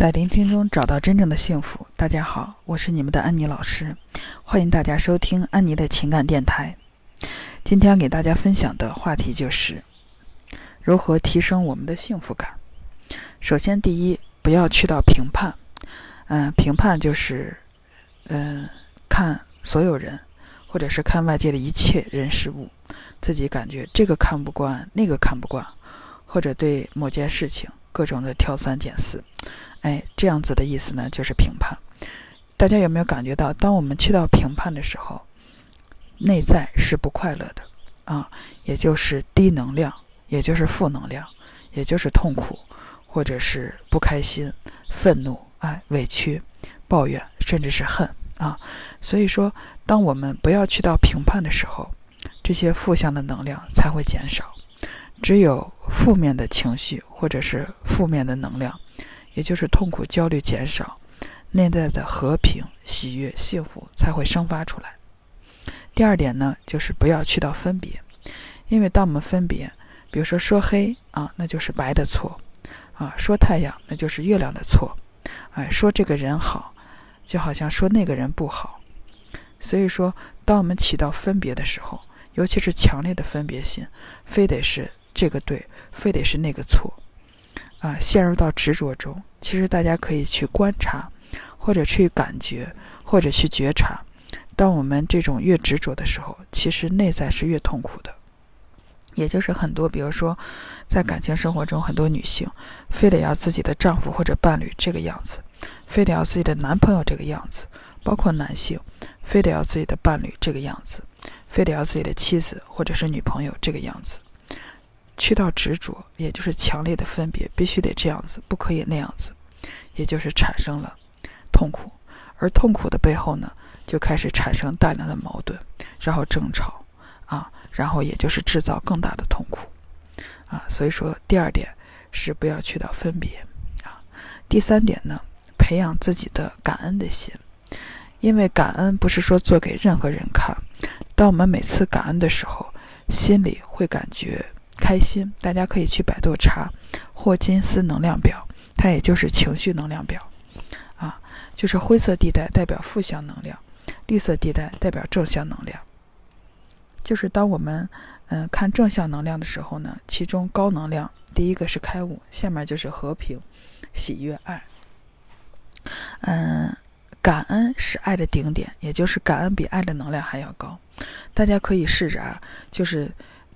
在聆听中找到真正的幸福。大家好，我是你们的安妮老师，欢迎大家收听安妮的情感电台。今天给大家分享的话题就是如何提升我们的幸福感。首先，第一，不要去到评判。嗯，评判就是嗯，看所有人，或者是看外界的一切人事物，自己感觉这个看不惯，那个看不惯，或者对某件事情各种的挑三拣四。哎，这样子的意思呢，就是评判。大家有没有感觉到，当我们去到评判的时候，内在是不快乐的啊，也就是低能量，也就是负能量，也就是痛苦，或者是不开心、愤怒、哎、委屈、抱怨，甚至是恨啊。所以说，当我们不要去到评判的时候，这些负向的能量才会减少。只有负面的情绪或者是负面的能量。也就是痛苦、焦虑减少，内在的和平、喜悦、幸福才会生发出来。第二点呢，就是不要去到分别，因为当我们分别，比如说说黑啊，那就是白的错啊；说太阳，那就是月亮的错。哎，说这个人好，就好像说那个人不好。所以说，当我们起到分别的时候，尤其是强烈的分别心，非得是这个对，非得是那个错。啊，陷入到执着中，其实大家可以去观察，或者去感觉，或者去觉察。当我们这种越执着的时候，其实内在是越痛苦的。也就是很多，比如说，在感情生活中，很多女性非得要自己的丈夫或者伴侣这个样子，非得要自己的男朋友这个样子，包括男性，非得要自己的伴侣这个样子，非得要自己的妻子或者是女朋友这个样子。去到执着，也就是强烈的分别，必须得这样子，不可以那样子，也就是产生了痛苦。而痛苦的背后呢，就开始产生大量的矛盾，然后争吵，啊，然后也就是制造更大的痛苦，啊。所以说，第二点是不要去到分别，啊。第三点呢，培养自己的感恩的心，因为感恩不是说做给任何人看，当我们每次感恩的时候，心里会感觉。开心，大家可以去百度查霍金斯能量表，它也就是情绪能量表，啊，就是灰色地带代表负向能量，绿色地带代表正向能量。就是当我们嗯看正向能量的时候呢，其中高能量第一个是开悟，下面就是和平、喜悦、爱。嗯，感恩是爱的顶点，也就是感恩比爱的能量还要高。大家可以试着啊，就是。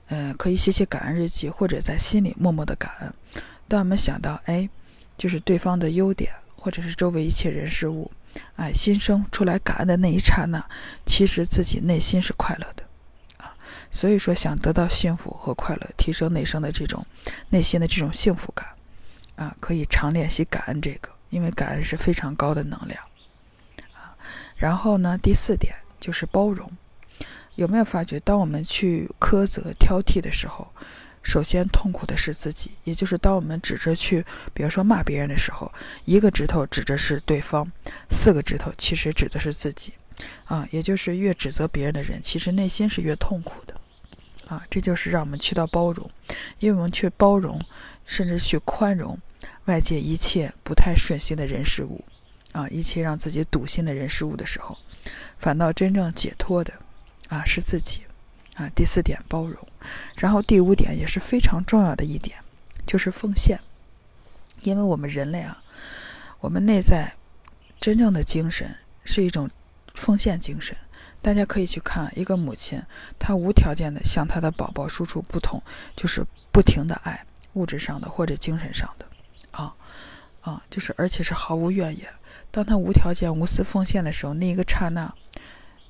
嗯，可以写写感恩日记，或者在心里默默的感恩。当我们想到，哎，就是对方的优点，或者是周围一切人事物，哎，心生出来感恩的那一刹那，其实自己内心是快乐的，啊。所以说，想得到幸福和快乐，提升内生的这种内心的这种幸福感，啊，可以常练习感恩这个，因为感恩是非常高的能量，啊。然后呢，第四点就是包容。有没有发觉，当我们去苛责、挑剔的时候，首先痛苦的是自己。也就是当我们指着去，比如说骂别人的时候，一个指头指着是对方，四个指头其实指的是自己。啊，也就是越指责别人的人，其实内心是越痛苦的。啊，这就是让我们去到包容，因为我们去包容，甚至去宽容外界一切不太顺心的人事物，啊，一切让自己堵心的人事物的时候，反倒真正解脱的。啊，是自己，啊，第四点包容，然后第五点也是非常重要的一点，就是奉献。因为我们人类啊，我们内在真正的精神是一种奉献精神。大家可以去看一个母亲，她无条件的向她的宝宝输出不同，就是不停的爱，物质上的或者精神上的，啊啊，就是而且是毫无怨言。当她无条件无私奉献的时候，那一个刹那。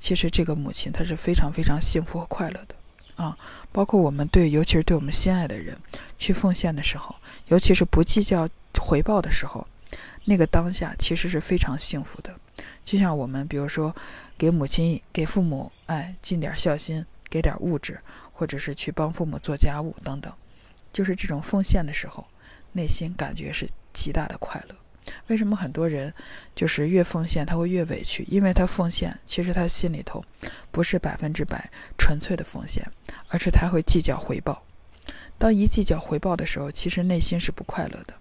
其实这个母亲她是非常非常幸福和快乐的，啊，包括我们对，尤其是对我们心爱的人去奉献的时候，尤其是不计较回报的时候，那个当下其实是非常幸福的。就像我们比如说给母亲、给父母，哎，尽点孝心，给点物质，或者是去帮父母做家务等等，就是这种奉献的时候，内心感觉是极大的快乐。为什么很多人就是越奉献他会越委屈？因为他奉献，其实他心里头不是百分之百纯粹的奉献，而是他会计较回报。当一计较回报的时候，其实内心是不快乐的，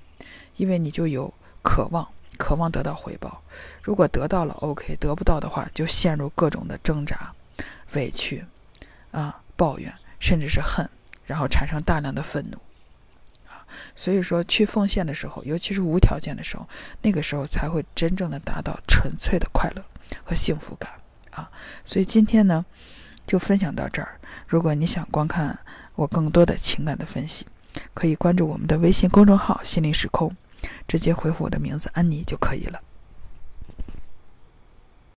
因为你就有渴望渴望得到回报。如果得到了，OK；得不到的话，就陷入各种的挣扎、委屈、啊抱怨，甚至是恨，然后产生大量的愤怒。所以说去奉献的时候，尤其是无条件的时候，那个时候才会真正的达到纯粹的快乐和幸福感。啊，所以今天呢，就分享到这儿。如果你想观看我更多的情感的分析，可以关注我们的微信公众号“心灵时空”，直接回复我的名字“安妮”就可以了。